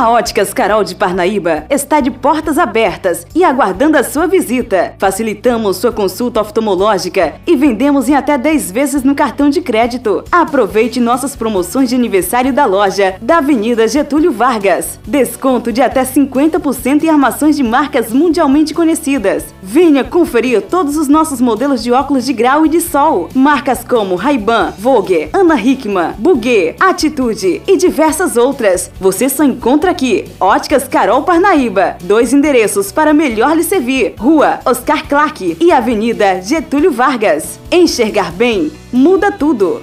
A Óticas Carol de Parnaíba está de portas abertas e aguardando a sua visita. Facilitamos sua consulta oftalmológica e vendemos em até 10 vezes no cartão de crédito. Aproveite nossas promoções de aniversário da loja da Avenida Getúlio Vargas. Desconto de até 50% em armações de marcas mundialmente conhecidas. Venha conferir todos os nossos modelos de óculos de grau e de sol. Marcas como Ray-Ban, Vogue, Ana Hickman, Bugé, Atitude e diversas outras. Você só encontra aqui. Óticas Carol Parnaíba. Dois endereços para melhor lhe servir. Rua Oscar Clark e Avenida Getúlio Vargas. Enxergar bem muda tudo.